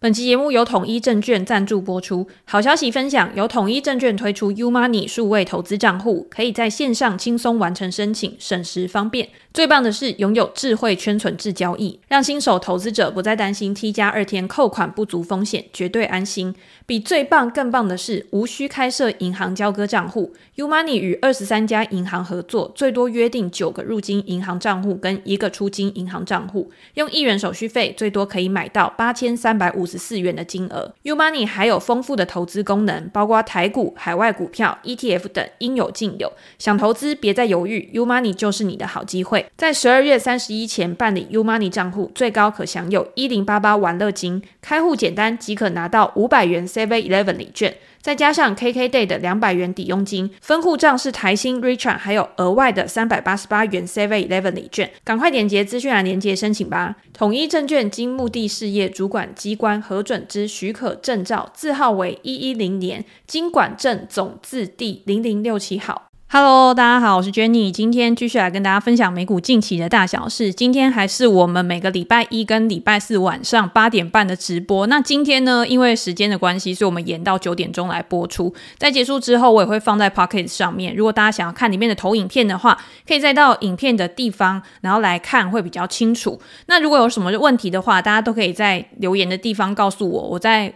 本期节目由统一证券赞助播出。好消息分享，由统一证券推出 U Money 数位投资账户，可以在线上轻松完成申请，省时方便。最棒的是，拥有智慧圈存制交易，让新手投资者不再担心 T 加二天扣款不足风险，绝对安心。比最棒更棒的是，无需开设银行交割账户，U Money 与二十三家银行合作，最多约定九个入金银行账户跟一个出金银行账户，用一元手续费，最多可以买到八千三百五十四元的金额。U Money 还有丰富的投资功能，包括台股、海外股票、ETF 等，应有尽有。想投资别再犹豫，U Money 就是你的好机会。在十二月三十一前办理 U Money 账户，最高可享有一零八八玩乐金，开户简单即可拿到五百元 Seven Eleven 礼券，再加上 KKday 的两百元抵佣金，分户账是台新 Richart，还有额外的三百八十八元 Seven Eleven 礼券，赶快点击资讯栏连接申请吧。统一证券经目的事业主管机关核准之许可证照字号为一一零年金管证总字第零零六七号。Hello，大家好，我是 Jenny，今天继续来跟大家分享美股近期的大小事。今天还是我们每个礼拜一跟礼拜四晚上八点半的直播。那今天呢，因为时间的关系，所以我们延到九点钟来播出。在结束之后，我也会放在 Pocket 上面。如果大家想要看里面的投影片的话，可以再到影片的地方，然后来看会比较清楚。那如果有什么问题的话，大家都可以在留言的地方告诉我，我在。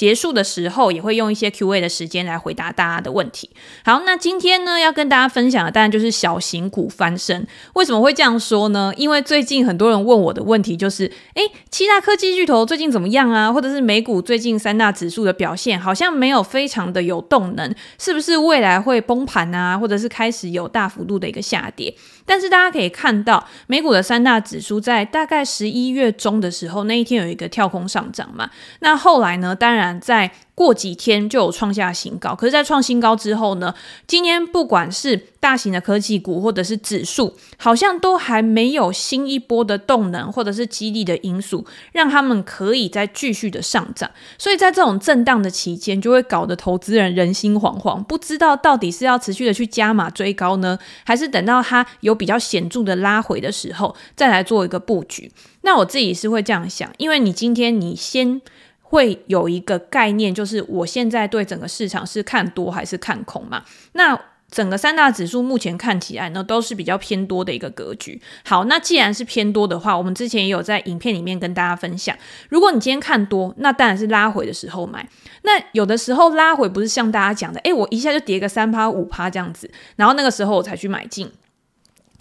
结束的时候也会用一些 Q&A 的时间来回答大家的问题。好，那今天呢，要跟大家分享的当然就是小型股翻身。为什么会这样说呢？因为最近很多人问我的问题就是，诶，七大科技巨头最近怎么样啊？或者是美股最近三大指数的表现好像没有非常的有动能，是不是未来会崩盘啊？或者是开始有大幅度的一个下跌？但是大家可以看到，美股的三大指数在大概十一月中的时候，那一天有一个跳空上涨嘛。那后来呢，当然在过几天就有创下新高，可是，在创新高之后呢，今天不管是大型的科技股或者是指数，好像都还没有新一波的动能或者是激励的因素，让他们可以再继续的上涨。所以在这种震荡的期间，就会搞得投资人人心惶惶，不知道到底是要持续的去加码追高呢，还是等到它有比较显著的拉回的时候再来做一个布局。那我自己是会这样想，因为你今天你先。会有一个概念，就是我现在对整个市场是看多还是看空嘛？那整个三大指数目前看起来呢，都是比较偏多的一个格局。好，那既然是偏多的话，我们之前也有在影片里面跟大家分享，如果你今天看多，那当然是拉回的时候买。那有的时候拉回不是像大家讲的，诶，我一下就跌个三趴五趴这样子，然后那个时候我才去买进。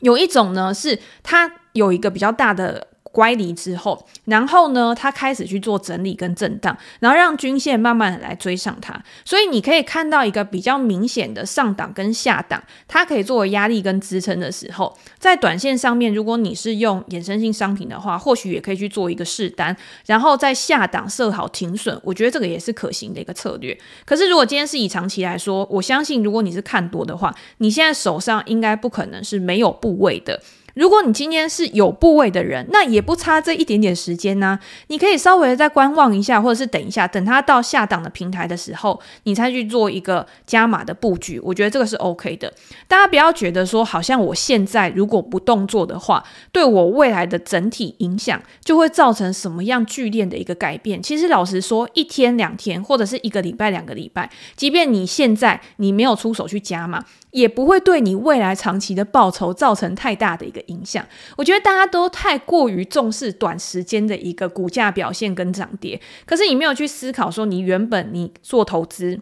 有一种呢，是它有一个比较大的。乖离之后，然后呢，它开始去做整理跟震荡，然后让均线慢慢来追上它，所以你可以看到一个比较明显的上档跟下档，它可以作为压力跟支撑的时候，在短线上面，如果你是用衍生性商品的话，或许也可以去做一个试单，然后在下档设好停损，我觉得这个也是可行的一个策略。可是如果今天是以长期来说，我相信如果你是看多的话，你现在手上应该不可能是没有部位的。如果你今天是有部位的人，那也不差这一点点时间呢、你可以稍微再观望一下，或者是等一下，等它到下档的平台的时候，你才去做一个加码的布局。我觉得这个是 OK 的。大家不要觉得说，好像我现在如果不动作的话，对我未来的整体影响就会造成什么样剧烈的一个改变。其实老实说，一天两天，或者是一个礼拜两个礼拜，即便你现在你没有出手去加码。也不会对你未来长期的报酬造成太大的一个影响。我觉得大家都太过于重视短时间的一个股价表现跟涨跌，可是你没有去思考说，你原本你做投资。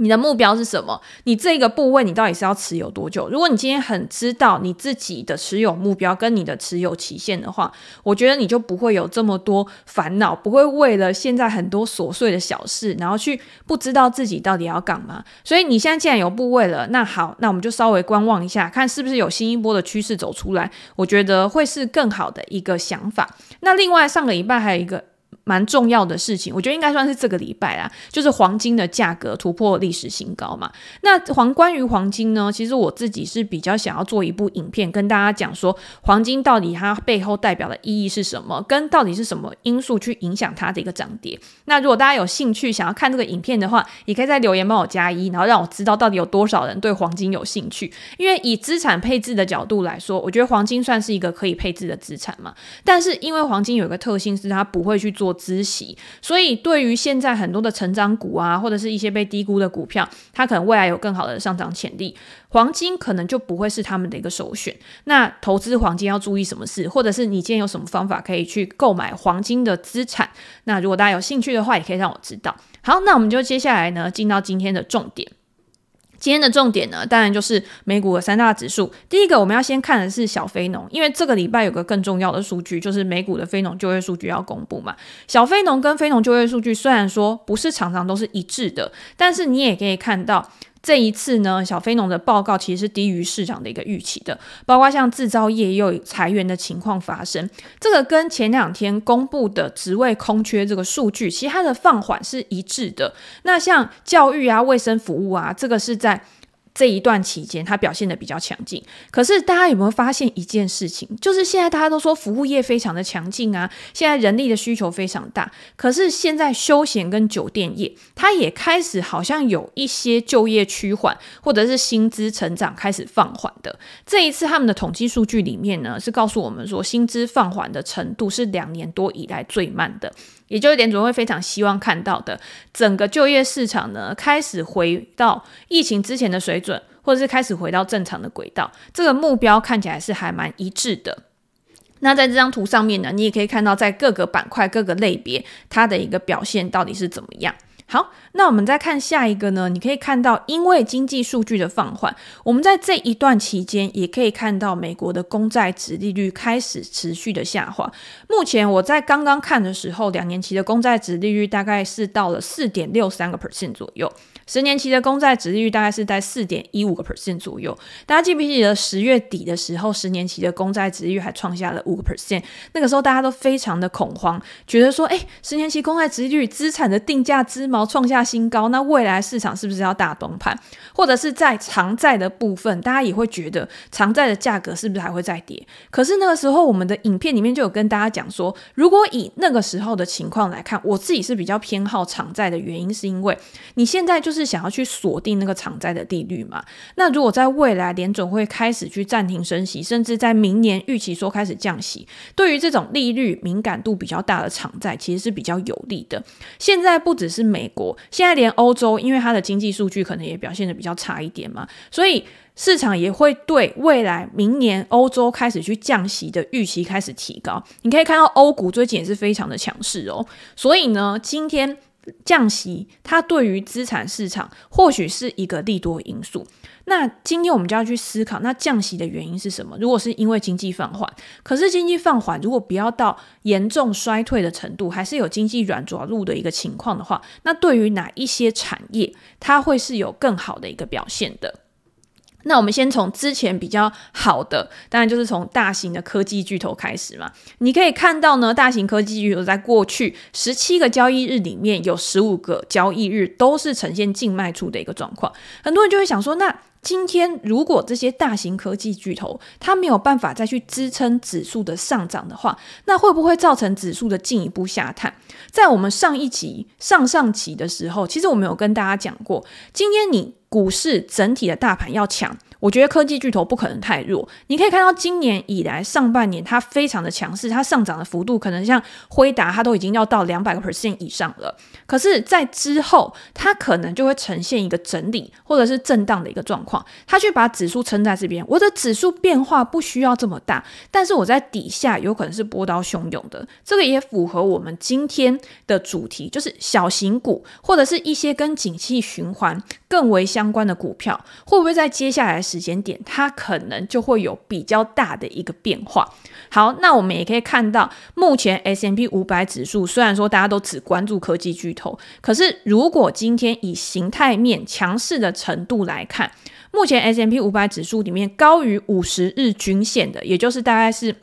你的目标是什么？你这个部位你到底是要持有多久？如果你今天很知道你自己的持有目标跟你的持有期限的话，我觉得你就不会有这么多烦恼，不会为了现在很多琐碎的小事，然后去不知道自己到底要干嘛。所以你现在既然有部位了，那好，那我们就稍微观望一下，看是不是有新一波的趋势走出来。我觉得会是更好的一个想法。那另外上个礼拜还有一个。蛮重要的事情，我觉得应该算是这个礼拜啦，就是黄金的价格突破历史新高嘛。那黄关于黄金呢，其实我自己是比较想要做一部影片，跟大家讲说黄金到底它背后代表的意义是什么，跟到底是什么因素去影响它的一个涨跌。那如果大家有兴趣想要看这个影片的话，也可以在留言帮我加一，然后让我知道到底有多少人对黄金有兴趣。因为以资产配置的角度来说，我觉得黄金算是一个可以配置的资产嘛。但是因为黄金有一个特性是它不会去做。孳息，所以对于现在很多的成长股啊，或者是一些被低估的股票，它可能未来有更好的上涨潜力，黄金可能就不会是他们的一个首选。那投资黄金要注意什么事，或者是你今天有什么方法可以去购买黄金的资产？那如果大家有兴趣的话，也可以让我知道。好，那我们就接下来呢，进到今天的重点。今天的重点呢，当然就是美股的三大指数。第一个，我们要先看的是小非农，因为这个礼拜有个更重要的数据，就是美股的非农就业数据要公布嘛。小非农跟非农就业数据虽然说不是常常都是一致的，但是你也可以看到。这一次呢，小非农的报告其实是低于市场的一个预期的，包括像制造业也有裁员的情况发生，这个跟前两天公布的职位空缺这个数据，其实它的放缓是一致的。那像教育啊、卫生服务啊，这个是在。这一段期间，它表现得比较强劲。可是大家有没有发现一件事情？就是现在大家都说服务业非常的强劲啊，现在人力的需求非常大。可是现在休闲跟酒店业，它也开始好像有一些就业趋缓，或者是薪资成长开始放缓的。这一次他们的统计数据里面呢，是告诉我们说，薪资放缓的程度是两年多以来最慢的。也就是联总会非常希望看到的，整个就业市场呢，开始回到疫情之前的水准，或者是开始回到正常的轨道。这个目标看起来是还蛮一致的。那在这张图上面呢，你也可以看到在各个板块、各个类别，它的一个表现到底是怎么样。好，那我们再看下一个呢？你可以看到，因为经济数据的放缓，我们在这一段期间也可以看到美国的公债值利率开始持续的下滑。目前我在刚刚看的时候，两年期的公债值利率大概是到了四点六三个 percent 左右。十年期的公债殖利率大概是在四点一五个 percent 左右。大家记不记得十月底的时候，十年期的公债殖利率还创下了五个 percent？那个时候大家都非常的恐慌，觉得说，哎，十年期公债殖利率资产的定价之锚创下新高，那未来市场是不是要大崩盘？或者是在长债的部分，大家也会觉得长债的价格是不是还会再跌？可是那个时候，我们的影片里面就有跟大家讲说，如果以那个时候的情况来看，我自己是比较偏好长债的原因，是因为你现在就是。是想要去锁定那个长债的利率嘛？那如果在未来联总会开始去暂停升息，甚至在明年预期说开始降息，对于这种利率敏感度比较大的长债，其实是比较有利的。现在不只是美国，现在连欧洲，因为它的经济数据可能也表现得比较差一点嘛，所以市场也会对未来明年欧洲开始去降息的预期开始提高。你可以看到欧股最近也是非常的强势哦。所以呢，今天。降息，它对于资产市场或许是一个利多因素。那今天我们就要去思考，那降息的原因是什么？如果是因为经济放缓，可是经济放缓如果不要到严重衰退的程度，还是有经济软着陆的一个情况的话，那对于哪一些产业，它会是有更好的一个表现的？那我们先从之前比较好的，当然就是从大型的科技巨头开始嘛。你可以看到呢，大型科技巨头在过去十七个交易日里面，有十五个交易日都是呈现净卖出的一个状况。很多人就会想说，那今天如果这些大型科技巨头它没有办法再去支撑指数的上涨的话，那会不会造成指数的进一步下探？在我们上一期、上上期的时候，其实我们有跟大家讲过，今天你。股市整体的大盘要强，我觉得科技巨头不可能太弱。你可以看到今年以来上半年它非常的强势，它上涨的幅度可能像辉达，它都已经要到两百个 percent 以上了。可是，在之后它可能就会呈现一个整理或者是震荡的一个状况。它去把指数撑在这边，我的指数变化不需要这么大，但是我在底下有可能是波涛汹涌的。这个也符合我们今天的主题，就是小型股或者是一些跟景气循环更为相。关的股票会不会在接下来的时间点，它可能就会有比较大的一个变化？好，那我们也可以看到，目前 S M P 五百指数虽然说大家都只关注科技巨头，可是如果今天以形态面强势的程度来看，目前 S M P 五百指数里面高于五十日均线的，也就是大概是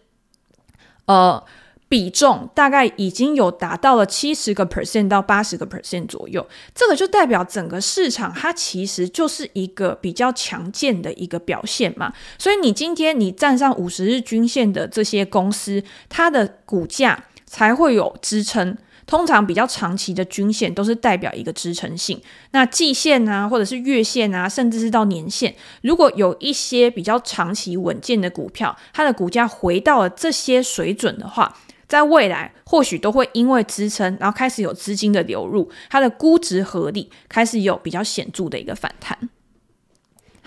呃。比重大概已经有达到了七十个 percent 到八十个 percent 左右，这个就代表整个市场它其实就是一个比较强健的一个表现嘛。所以你今天你站上五十日均线的这些公司，它的股价才会有支撑。通常比较长期的均线都是代表一个支撑性，那季线啊，或者是月线啊，甚至是到年线，如果有一些比较长期稳健的股票，它的股价回到了这些水准的话。在未来或许都会因为支撑，然后开始有资金的流入，它的估值合理，开始有比较显著的一个反弹。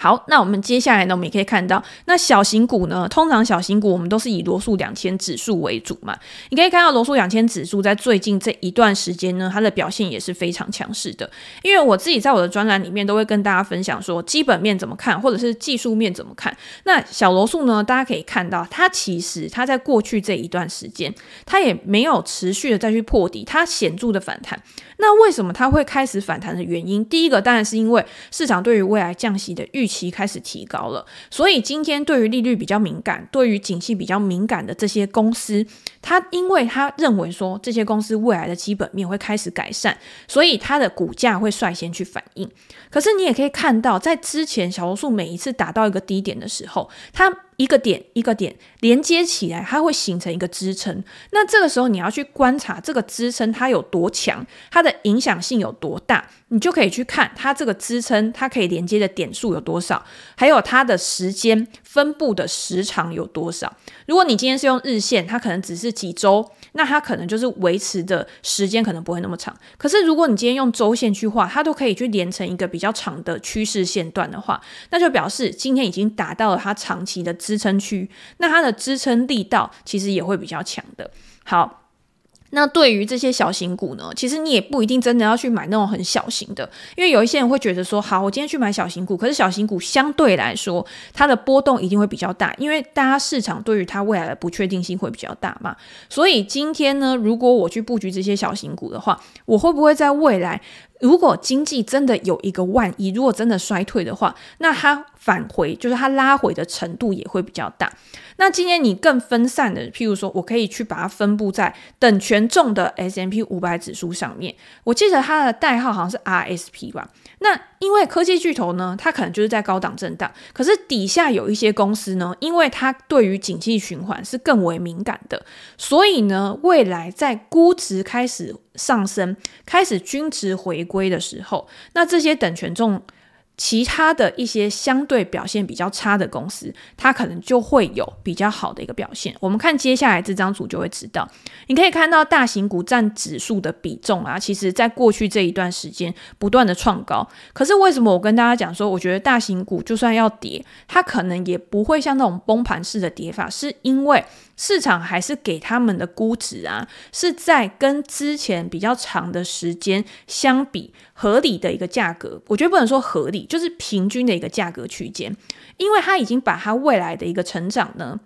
好，那我们接下来呢，我们也可以看到，那小型股呢，通常小型股我们都是以罗素两千指数为主嘛。你可以看到罗素两千指数在最近这一段时间呢，它的表现也是非常强势的。因为我自己在我的专栏里面都会跟大家分享说，基本面怎么看，或者是技术面怎么看。那小罗素呢，大家可以看到，它其实它在过去这一段时间，它也没有持续的再去破底，它显著的反弹。那为什么它会开始反弹的原因？第一个当然是因为市场对于未来降息的预期开始提高了，所以今天对于利率比较敏感、对于景气比较敏感的这些公司，他因为他认为说这些公司未来的基本面会开始改善，所以它的股价会率先去反应。可是你也可以看到，在之前小罗素每一次达到一个低点的时候，它一个点一个点连接起来，它会形成一个支撑。那这个时候你要去观察这个支撑它有多强，它的影响性有多大，你就可以去看它这个支撑它可以连接的点数有多少，还有它的时间分布的时长有多少。如果你今天是用日线，它可能只是几周，那它可能就是维持的时间可能不会那么长。可是如果你今天用周线去画，它都可以去连成一个比较长的趋势线段的话，那就表示今天已经达到了它长期的。支撑区，那它的支撑力道其实也会比较强的。好。那对于这些小型股呢，其实你也不一定真的要去买那种很小型的，因为有一些人会觉得说，好，我今天去买小型股，可是小型股相对来说，它的波动一定会比较大，因为大家市场对于它未来的不确定性会比较大嘛。所以今天呢，如果我去布局这些小型股的话，我会不会在未来，如果经济真的有一个万一，如果真的衰退的话，那它返回，就是它拉回的程度也会比较大。那今天你更分散的，譬如说我可以去把它分布在等权重的 S M P 五百指数上面。我记得它的代号好像是 RSP 吧。那因为科技巨头呢，它可能就是在高档震荡，可是底下有一些公司呢，因为它对于景气循环是更为敏感的，所以呢，未来在估值开始上升、开始均值回归的时候，那这些等权重。其他的一些相对表现比较差的公司，它可能就会有比较好的一个表现。我们看接下来这张图就会知道，你可以看到大型股占指数的比重啊，其实在过去这一段时间不断的创高。可是为什么我跟大家讲说，我觉得大型股就算要跌，它可能也不会像那种崩盘式的跌法，是因为。市场还是给他们的估值啊，是在跟之前比较长的时间相比合理的一个价格。我觉得不能说合理，就是平均的一个价格区间，因为它已经把它未来的一个成长呢，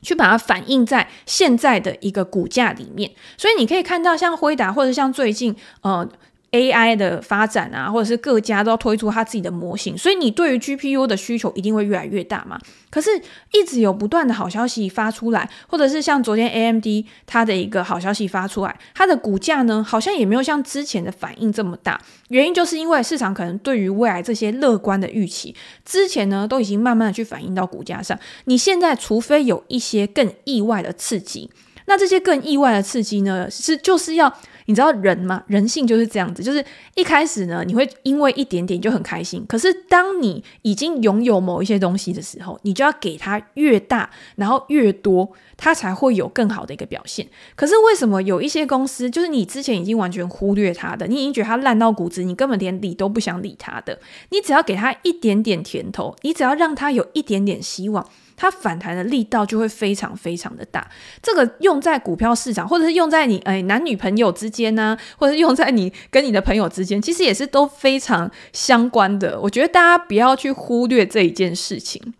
去把它反映在现在的一个股价里面。所以你可以看到，像辉达或者像最近呃。AI 的发展啊，或者是各家都要推出它自己的模型，所以你对于 GPU 的需求一定会越来越大嘛。可是，一直有不断的好消息发出来，或者是像昨天 AMD 它的一个好消息发出来，它的股价呢，好像也没有像之前的反应这么大。原因就是因为市场可能对于未来这些乐观的预期，之前呢都已经慢慢的去反映到股价上。你现在除非有一些更意外的刺激，那这些更意外的刺激呢，是就是要。你知道人吗？人性就是这样子，就是一开始呢，你会因为一点点就很开心。可是当你已经拥有某一些东西的时候，你就要给它越大，然后越多，它才会有更好的一个表现。可是为什么有一些公司，就是你之前已经完全忽略它的，你已经觉得它烂到骨子，你根本连理都不想理它的，你只要给它一点点甜头，你只要让它有一点点希望。它反弹的力道就会非常非常的大，这个用在股票市场，或者是用在你诶男女朋友之间呢、或者是用在你跟你的朋友之间，其实也是都非常相关的。我觉得大家不要去忽略这一件事情。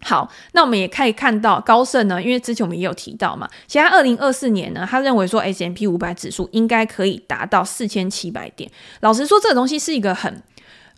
好，那我们也可以看到高盛呢，因为之前我们也有提到嘛，其实二零二四年呢，他认为说 S M P 五百指数应该可以达到四千七百点。老实说，这个东西是一个很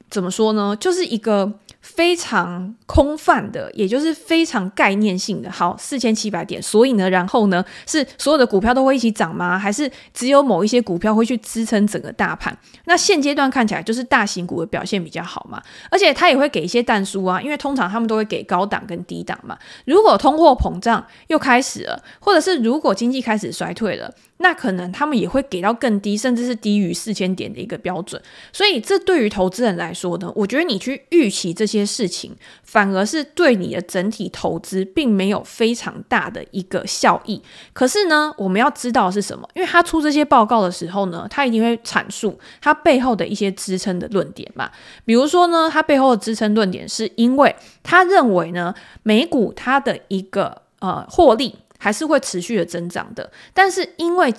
怎么说呢，就是一个。非常空泛的，也就是非常概念性的。好，四千七百点，所以呢，然后呢，是所有的股票都会一起涨吗？还是只有某一些股票会去支撑整个大盘？那现阶段看起来就是大型股的表现比较好嘛，而且它也会给一些淡书啊，因为通常他们都会给高档跟低档嘛。如果通货膨胀又开始了，或者是如果经济开始衰退了，那可能他们也会给到更低，甚至是低于四千点的一个标准。所以，这对于投资人来说呢，我觉得你去预期这些事情，反而是对你的整体投资并没有非常大的一个效益。可是呢，我们要知道的是什么？因为他出这些报告的时候呢，他一定会阐述他背后的一些支撑的论点嘛。比如说呢，他背后的支撑论点是因为他认为呢，美股它的一个呃获利。还是会持续的增长的，但是因为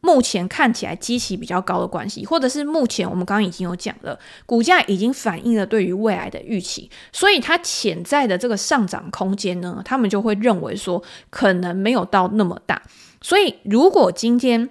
目前看起来基期比较高的关系，或者是目前我们刚刚已经有讲了，股价已经反映了对于未来的预期，所以它潜在的这个上涨空间呢，他们就会认为说可能没有到那么大。所以如果今天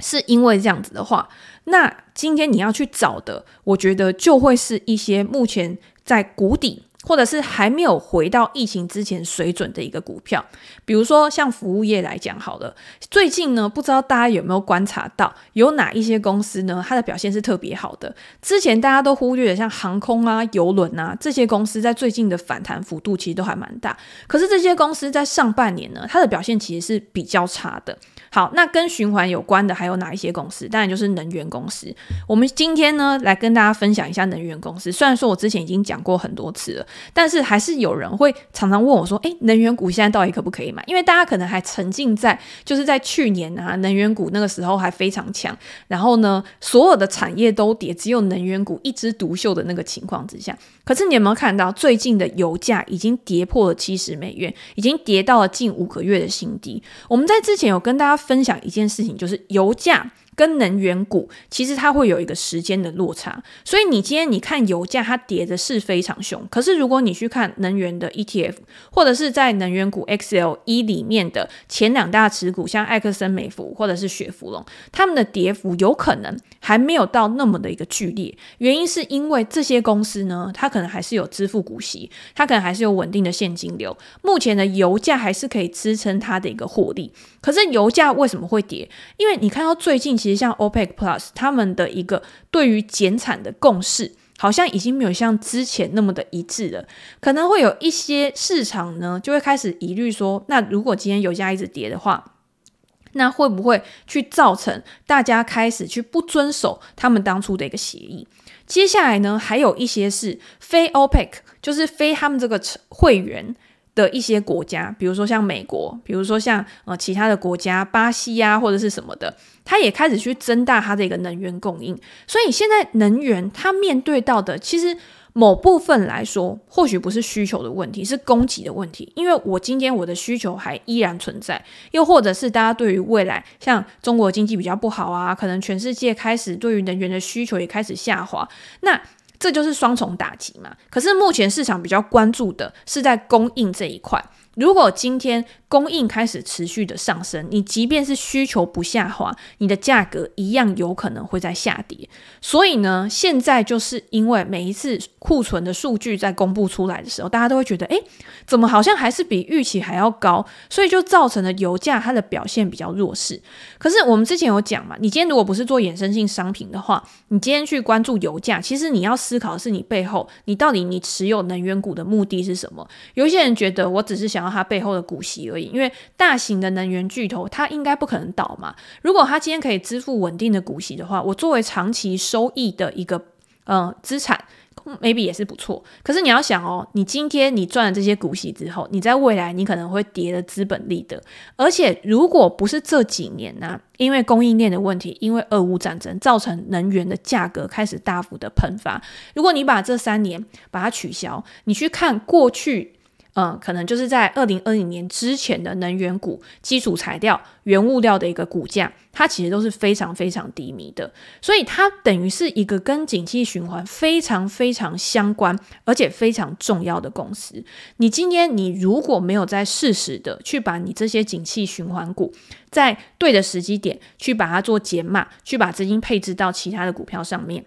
是因为这样子的话，那今天你要去找的，我觉得就会是一些目前在谷底。或者是还没有回到疫情之前水准的一个股票，比如说像服务业来讲好了，最近呢，不知道大家有没有观察到，有哪一些公司呢，它的表现是特别好的？之前大家都忽略的，像航空啊、游轮啊这些公司，在最近的反弹幅度其实都还蛮大。可是这些公司在上半年呢，它的表现其实是比较差的。好，那跟循环有关的还有哪一些公司？当然就是能源公司。我们今天呢，来跟大家分享一下能源公司。虽然说我之前已经讲过很多次了，但是还是有人会常常问我说：“诶，能源股现在到底可不可以买？”因为大家可能还沉浸在就是在去年啊，能源股那个时候还非常强，然后呢，所有的产业都跌，只有能源股一枝独秀的那个情况之下。可是你有没有看到最近的油价已经跌破了七十美元，已经跌到了近五个月的新低？我们在之前有跟大家分享一件事情，就是油价。跟能源股其实它会有一个时间的落差，所以你今天你看油价它跌的是非常凶，可是如果你去看能源的 ETF 或者是在能源股 XLE 里面的前两大持股，像艾克森美孚或者是雪佛龙，他们的跌幅有可能还没有到那么的一个剧烈，原因是因为这些公司呢，它可能还是有支付股息，它可能还是有稳定的现金流，目前的油价还是可以支撑它的一个获利。可是油价为什么会跌？因为你看到最近。其实像 OPEC Plus 他们的一个对于减产的共识，好像已经没有像之前那么的一致了。可能会有一些市场呢，就会开始疑虑说，那如果今天油价一直跌的话，那会不会去造成大家开始去不遵守他们当初的一个协议？接下来呢，还有一些是非 OPEC，就是非他们这个会员。的一些国家，比如说像美国，比如说像呃其他的国家，巴西呀、啊、或者是什么的，它也开始去增大它的一个能源供应。所以现在能源它面对到的，其实某部分来说，或许不是需求的问题，是供给的问题。因为我今天我的需求还依然存在，又或者是大家对于未来，像中国经济比较不好啊，可能全世界开始对于能源的需求也开始下滑，那。这就是双重打击嘛。可是目前市场比较关注的是在供应这一块。如果今天供应开始持续的上升，你即便是需求不下滑，你的价格一样有可能会在下跌。所以呢，现在就是因为每一次库存的数据在公布出来的时候，大家都会觉得，诶，怎么好像还是比预期还要高？所以就造成了油价它的表现比较弱势。可是我们之前有讲嘛，你今天如果不是做衍生性商品的话，你今天去关注油价，其实你要思考的是你背后，你到底你持有能源股的目的是什么？有一些人觉得我只是想要它背后的股息而已。因为大型的能源巨头，它应该不可能倒嘛。如果它今天可以支付稳定的股息的话，我作为长期收益的一个呃资产，maybe 也是不错。可是你要想哦，你今天你赚了这些股息之后，你在未来你可能会跌了资本利得。而且如果不是这几年呢、因为供应链的问题，因为俄乌战争造成能源的价格开始大幅的喷发。如果你把这三年把它取消，你去看过去。嗯，可能就是在二零二零年之前的能源股、基础材料、原物料的一个股价，它其实都是非常非常低迷的，所以它等于是一个跟景气循环非常非常相关，而且非常重要的公司。你今天你如果没有在适时的去把你这些景气循环股，在对的时机点去把它做减码，去把资金配置到其他的股票上面。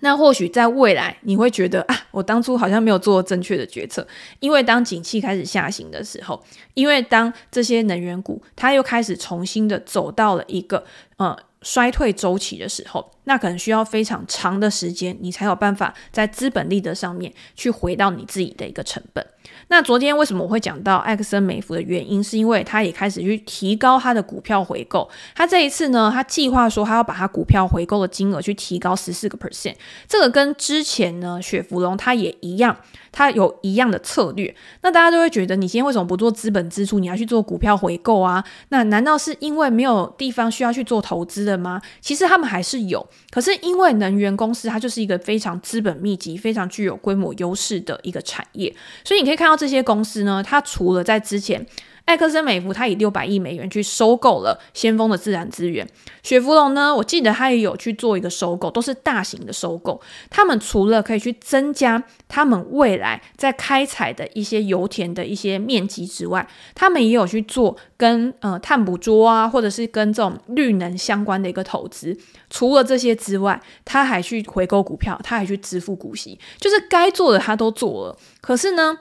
那或许在未来，你会觉得啊，我当初好像没有做正确的决策，因为当景气开始下行的时候，因为当这些能源股它又开始重新的走到了一个呃衰退周期的时候，那可能需要非常长的时间，你才有办法在资本利得上面去回到你自己的一个成本。那昨天为什么我会讲到埃克森美孚的原因，是因为他也开始去提高他的股票回购。他这一次呢，他计划说他要把他股票回购的金额去提高十四个 percent。这个跟之前呢雪佛龙他也一样，他有一样的策略。那大家都会觉得，你今天为什么不做资本支出，你要去做股票回购啊？那难道是因为没有地方需要去做投资的吗？其实他们还是有，可是因为能源公司它就是一个非常资本密集、非常具有规模优势的一个产业，所以你可以看到。这些公司呢，它除了在之前，埃克森美孚它以六百亿美元去收购了先锋的自然资源，雪佛龙呢，我记得它也有去做一个收购，都是大型的收购。他们除了可以去增加他们未来在开采的一些油田的一些面积之外，他们也有去做跟呃碳捕捉啊，或者是跟这种绿能相关的一个投资。除了这些之外，他还去回购股票，他还去支付股息，就是该做的他都做了。可是呢，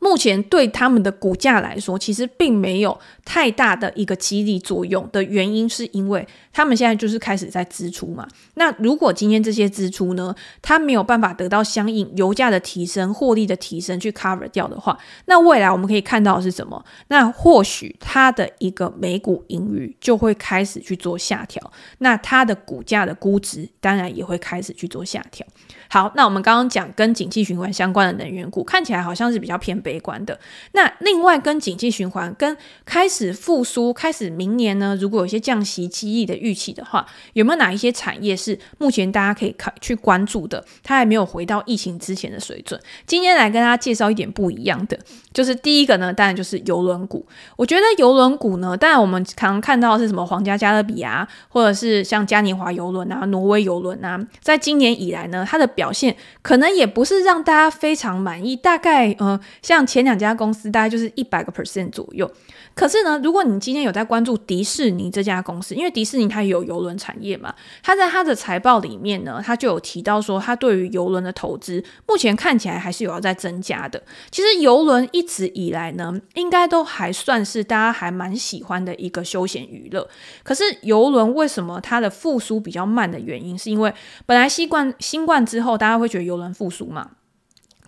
目前对他们的股价来说，其实并没有太大的一个激励作用的原因，是因为他们现在就是开始在支出嘛。那如果今天这些支出呢，它没有办法得到相应油价的提升、获利的提升去 cover 掉的话，那未来我们可以看到的是什么？那或许它的一个每股盈余就会开始去做下调，那它的股价的估值当然也会开始去做下调。好，那我们刚刚讲跟景气循环相关的能源股，看起来好像是比较偏悲观的。那另外跟景气循环、跟开始复苏、开始明年呢，如果有一些降息激励的预期的话，有没有哪一些产业是目前大家可以看去关注的？它还没有回到疫情之前的水准。今天来跟大家介绍一点不一样的，就是第一个呢，当然就是邮轮股。我觉得邮轮股呢，当然我们常常看到是什么皇家加勒比啊，或者是像嘉年华邮轮啊、挪威邮轮啊，在今年以来呢，它的表现可能也不是让大家非常满意，大概呃，像前两家公司大概就是一百个 percent 左右。可是呢，如果你今天有在关注迪士尼这家公司，因为迪士尼它有邮轮产业嘛，它在它的财报里面呢，它就有提到说，它对于邮轮的投资目前看起来还是有要在增加的。其实邮轮一直以来呢，应该都还算是大家还蛮喜欢的一个休闲娱乐。可是邮轮为什么它的复苏比较慢的原因，是因为本来新冠新冠之后，后大家会觉得游轮复苏嘛。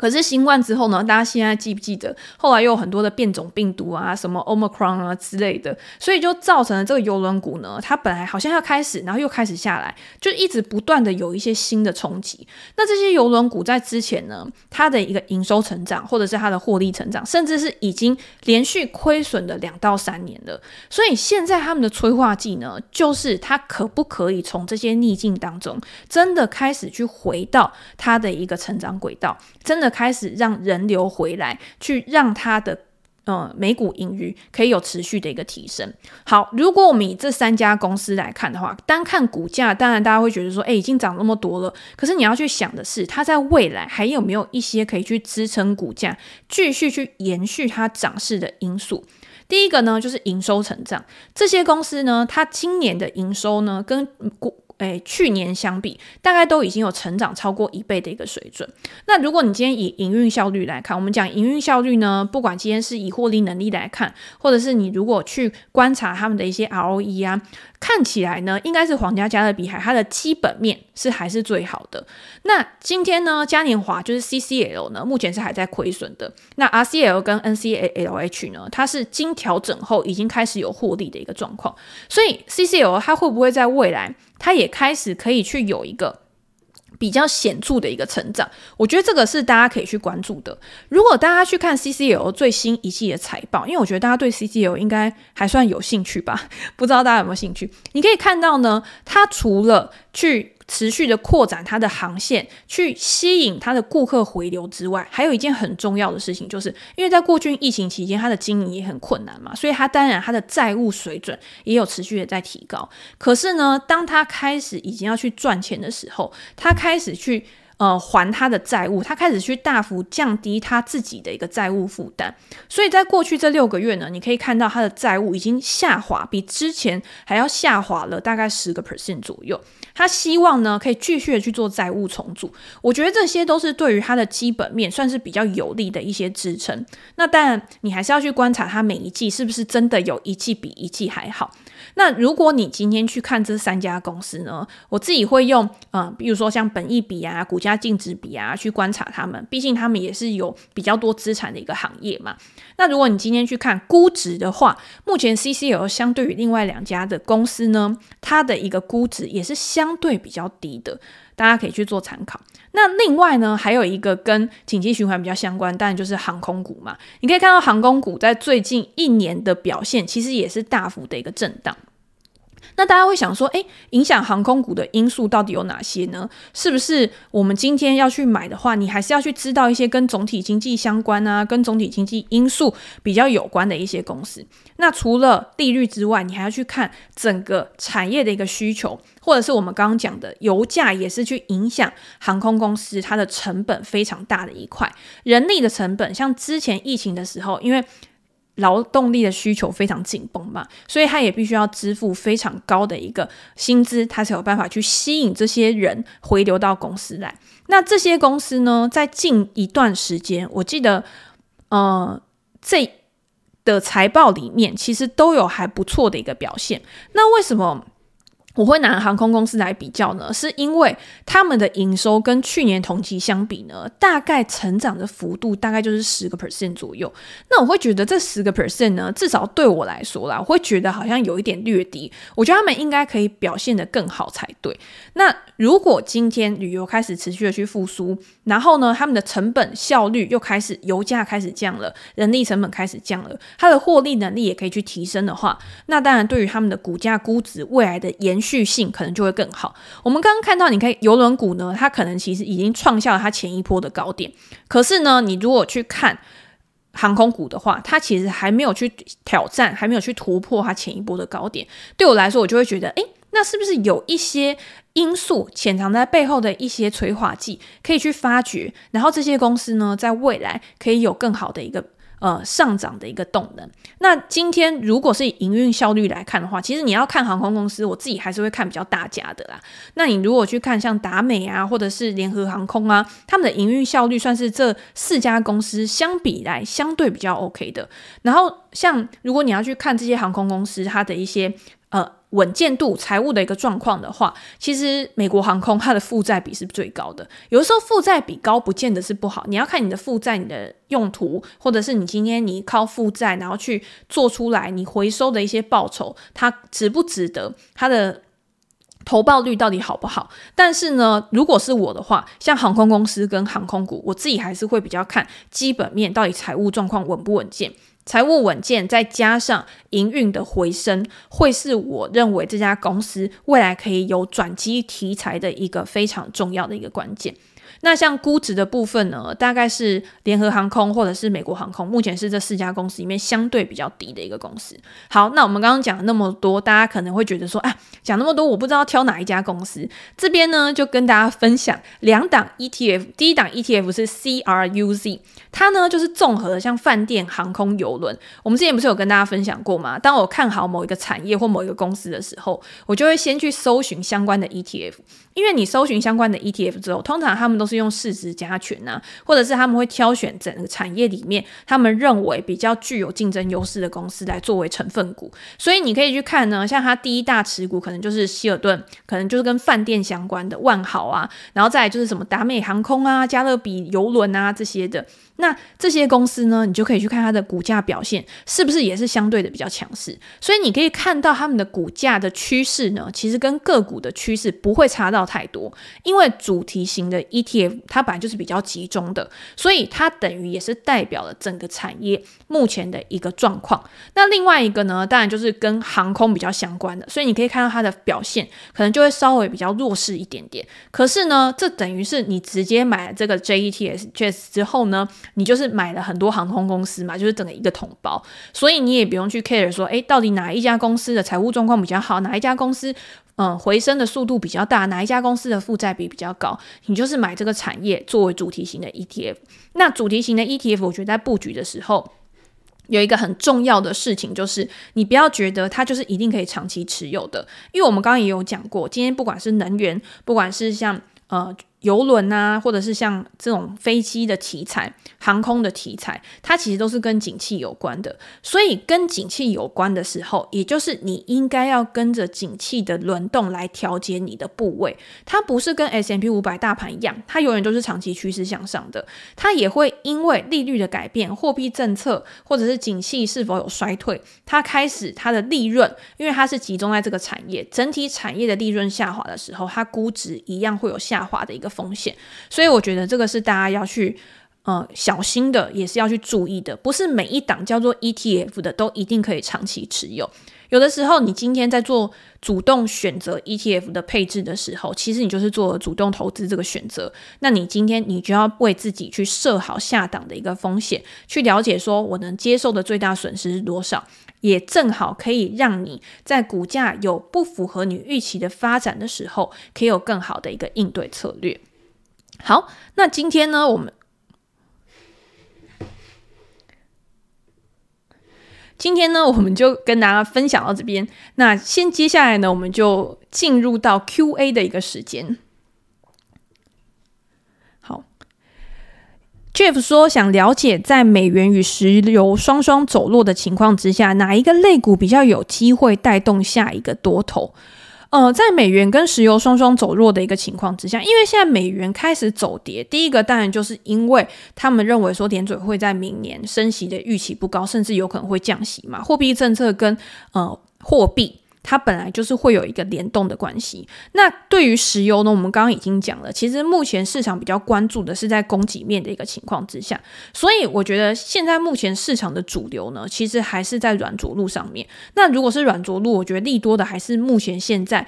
可是新冠之后呢，大家现在记不记得，后来又有很多的变种病毒啊，什么 Omicron 啊之类的，所以就造成了这个邮轮股呢，它本来好像要开始，然后又开始下来，就一直不断的有一些新的冲击。那这些邮轮股在之前呢，它的一个营收成长，或者是它的获利成长，甚至是已经连续亏损了两到三年了。所以现在他们的催化剂呢，就是它可不可以从这些逆境当中，真的开始去回到它的一个成长轨道，真的。开始让人流回来，去让它的呃每股盈余可以有持续的一个提升。好，如果我们以这三家公司来看的话，单看股价，当然大家会觉得说，哎，已经涨那么多了。可是你要去想的是，它在未来还有没有一些可以去支撑股价继续去延续它涨势的因素？第一个呢，就是营收成长。这些公司呢，它今年的营收呢，跟股诶，去年相比，大概都已经有成长超过一倍的一个水准。那如果你今天以营运效率来看，我们讲营运效率呢，不管今天是以获利能力来看，或者是你如果去观察他们的一些 ROE 啊。看起来呢，应该是皇家加勒比海，它的基本面是还是最好的。那今天呢，嘉年华就是 CCL 呢，目前是还在亏损的。那 RCL 跟 NCLH 呢，它是经调整后已经开始有获利的一个状况。所以 CCL 它会不会在未来，他也开始可以去有一个比较显著的一个成长，我觉得这个是大家可以去关注的。如果大家去看 CCL 最新一季的财报，因为我觉得大家对 CCL 应该还算有兴趣吧，不知道大家有没有兴趣？你可以看到呢，他除了去持续的扩展它的航线，去吸引它的顾客回流之外，还有一件很重要的事情，就是因为在过去疫情期间，它的经营也很困难嘛，所以它当然它的债务水准也有持续的在提高。可是呢，当它开始已经要去赚钱的时候，它开始去。呃，还他的债务，他开始去大幅降低他自己的一个债务负担，所以在过去这六个月呢，你可以看到他的债务已经下滑，比之前还要下滑了大概十个 percent 左右。他希望呢可以继续的去做债务重组。我觉得这些都是对于他的基本面算是比较有利的一些支撑。那当然，你还是要去观察他每一季是不是真的有一季比一季还好。那如果你今天去看这三家公司呢，我自己会用呃，比如说像本益比啊、股价净值比啊去观察他们，毕竟他们也是有比较多资产的一个行业嘛。那如果你今天去看估值的话，目前 CCL 相对于另外两家的公司呢，它的一个估值也是相对比较低的，大家可以去做参考。那另外呢，还有一个跟紧急循环比较相关，当然就是航空股嘛。你可以看到航空股在最近一年的表现，其实也是大幅的一个震荡。那大家会想说，诶，影响航空股的因素到底有哪些呢？是不是我们今天要去买的话，你还是要去知道一些跟总体经济相关啊，跟总体经济因素比较有关的一些公司？那除了利率之外，你还要去看整个产业的一个需求，或者是我们刚刚讲的油价也是去影响航空公司它的成本非常大的一块，人力的成本，像之前疫情的时候，因为劳动力的需求非常紧绷嘛，所以他也必须要支付非常高的一个薪资，他才有办法去吸引这些人回流到公司来。那这些公司呢，在近一段时间，我记得，呃，这的财报里面其实都有还不错的一个表现。那为什么？我会拿航空公司来比较呢，是因为他们的营收跟去年同期相比呢，大概成长的幅度大概就是十个 percent 左右。那我会觉得这十个 percent 呢，至少对我来说啦，我会觉得好像有一点略低。我觉得他们应该可以表现得更好才对。那如果今天旅游开始持续的去复苏，然后呢，他们的成本效率又开始，油价开始降了，人力成本开始降了，它的获利能力也可以去提升的话，那当然对于他们的股价估值未来的延续性可能就会更好。我们刚刚看到，你看邮轮股呢，它可能其实已经创下了它前一波的高点。可是呢，你如果去看航空股的话，它其实还没有去挑战，还没有去突破它前一波的高点。对我来说，我就会觉得，诶，那是不是有一些因素潜藏在背后的一些催化剂可以去发掘？然后这些公司呢，在未来可以有更好的一个。呃，上涨的一个动能。那今天如果是以营运效率来看的话，其实你要看航空公司，我自己还是会看比较大家的啦。那你如果去看像达美啊，或者是联合航空啊，他们的营运效率算是这四家公司相比来相对比较 OK 的。然后像如果你要去看这些航空公司，它的一些呃。稳健度、财务的一个状况的话，其实美国航空它的负债比是最高的。有的时候负债比高不见得是不好，你要看你的负债你的用途，或者是你今天你靠负债然后去做出来你回收的一些报酬，它值不值得？它的投报率到底好不好？但是呢，如果是我的话，像航空公司跟航空股，我自己还是会比较看基本面到底财务状况稳不稳健。财务稳健，再加上营运的回升，会是我认为这家公司未来可以有转机题材的一个非常重要的一个关键。那像估值的部分呢，大概是联合航空或者是美国航空，目前是这四家公司里面相对比较低的一个公司。好，那我们刚刚讲了那么多，大家可能会觉得说，啊，讲那么多，我不知道挑哪一家公司。这边呢，就跟大家分享两档 ETF，第一档 ETF 是 CRUZ，它呢就是综合的像饭店、航空、邮轮。我们之前不是有跟大家分享过吗？当我看好某一个产业或某一个公司的时候，我就会先去搜寻相关的 ETF。因为你搜寻相关的 ETF 之后，通常他们都是用市值加权啊，或者是他们会挑选整个产业里面他们认为比较具有竞争优势的公司来作为成分股。所以你可以去看呢，像它第一大持股可能就是希尔顿，可能就是跟饭店相关的万豪啊，然后再来就是什么达美航空啊、加勒比游轮啊这些的。那这些公司呢，你就可以去看它的股价表现是不是也是相对的比较强势。所以你可以看到他们的股价的趋势呢，其实跟个股的趋势不会差到。太多，因为主题型的 ETF 它本来就是比较集中的，所以它等于也是代表了整个产业目前的一个状况。那另外一个呢，当然就是跟航空比较相关的，所以你可以看到它的表现可能就会稍微比较弱势一点点。可是呢，这等于是你直接买了这个 JETS 之后呢，你就是买了很多航空公司嘛，就是整个一个统包，所以你也不用去 care 说，诶，到底哪一家公司的财务状况比较好，哪一家公司。嗯，回升的速度比较大，哪一家公司的负债比比较高，你就是买这个产业作为主题型的 ETF。那主题型的 ETF，我觉得在布局的时候，有一个很重要的事情，就是你不要觉得它就是一定可以长期持有的，因为我们刚刚也有讲过，今天不管是能源，不管是像呃。游轮啊，或者是像这种飞机的题材、航空的题材，它其实都是跟景气有关的。所以跟景气有关的时候，也就是你应该要跟着景气的轮动来调节你的部位。它不是跟 S&P 500大盘一样，它永远都是长期趋势向上的。它也会因为利率的改变、货币政策，或者是景气是否有衰退，它开始它的利润，因为它是集中在这个产业，整体产业的利润下滑的时候，它估值一样会有下滑的一个。风险，所以我觉得这个是大家要去呃小心的，也是要去注意的。不是每一档叫做 ETF 的都一定可以长期持有。有的时候，你今天在做主动选择 ETF 的配置的时候，其实你就是做主动投资这个选择。那你今天你就要为自己去设好下档的一个风险，去了解说我能接受的最大损失是多少，也正好可以让你在股价有不符合你预期的发展的时候，可以有更好的一个应对策略。好，那今天呢，我们今天呢，我们就跟大家分享到这边。那先接下来呢，我们就进入到 Q&A 的一个时间。好，Jeff 说想了解，在美元与石油双双走弱的情况之下，哪一个类股比较有机会带动下一个多头？呃，在美元跟石油双双走弱的一个情况之下，因为现在美元开始走跌，第一个当然就是因为他们认为说点嘴会在明年升息的预期不高，甚至有可能会降息嘛，货币政策跟呃货币。它本来就是会有一个联动的关系。那对于石油呢，我们刚刚已经讲了，其实目前市场比较关注的是在供给面的一个情况之下，所以我觉得现在目前市场的主流呢，其实还是在软着陆上面。那如果是软着陆，我觉得利多的还是目前现在，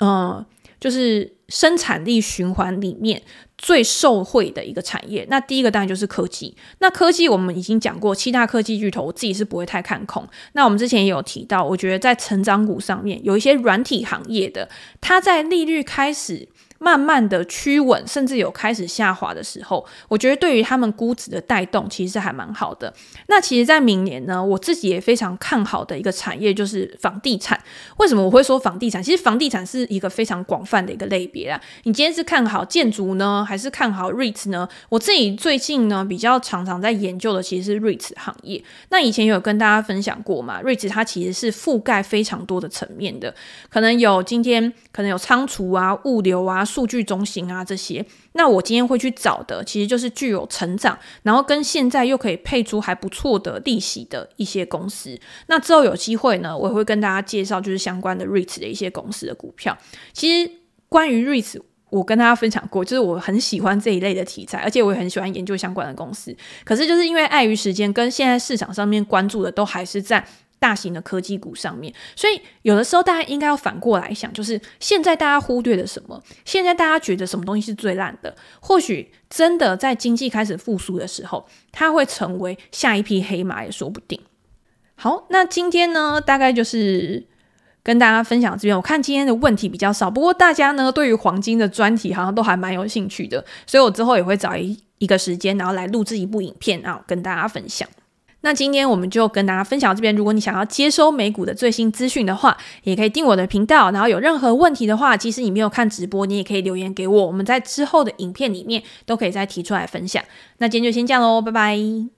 嗯，就是生产力循环里面。最受惠的一个产业，那第一个当然就是科技。那科技我们已经讲过，七大科技巨头，我自己是不会太看空。那我们之前也有提到，我觉得在成长股上面有一些软体行业的，它在利率开始。慢慢的趋稳，甚至有开始下滑的时候，我觉得对于他们估值的带动，其实还蛮好的。那其实，在明年呢，我自己也非常看好的一个产业就是房地产。为什么我会说房地产？其实房地产是一个非常广泛的一个类别啊。你今天是看好建筑呢，还是看好 REITs 呢？我自己最近呢，比较常常在研究的其实是 REITs 行业。那以前有跟大家分享过嘛，REITs 它其实是覆盖非常多的层面的，可能有今天可能有仓储啊、物流啊。数据中心啊，这些，那我今天会去找的，其实就是具有成长，然后跟现在又可以配出还不错的利息的一些公司。那之后有机会呢，我也会跟大家介绍就是相关的 REITs 的一些公司的股票。其实关于 REITs，我跟大家分享过，就是我很喜欢这一类的题材，而且我也很喜欢研究相关的公司。可是就是因为碍于时间，跟现在市场上面关注的都还是在。大型的科技股上面，所以有的时候大家应该要反过来想，就是现在大家忽略了什么？现在大家觉得什么东西是最烂的？或许真的在经济开始复苏的时候，它会成为下一匹黑马也说不定。好，那今天呢，大概就是跟大家分享这边。我看今天的问题比较少，不过大家呢对于黄金的专题好像都还蛮有兴趣的，所以我之后也会找一一个时间，然后来录制一部影片，然后跟大家分享。那今天我们就跟大家分享这边。如果你想要接收美股的最新资讯的话，也可以订我的频道。然后有任何问题的话，即使你没有看直播，你也可以留言给我。我们在之后的影片里面都可以再提出来分享。那今天就先这样喽，拜拜。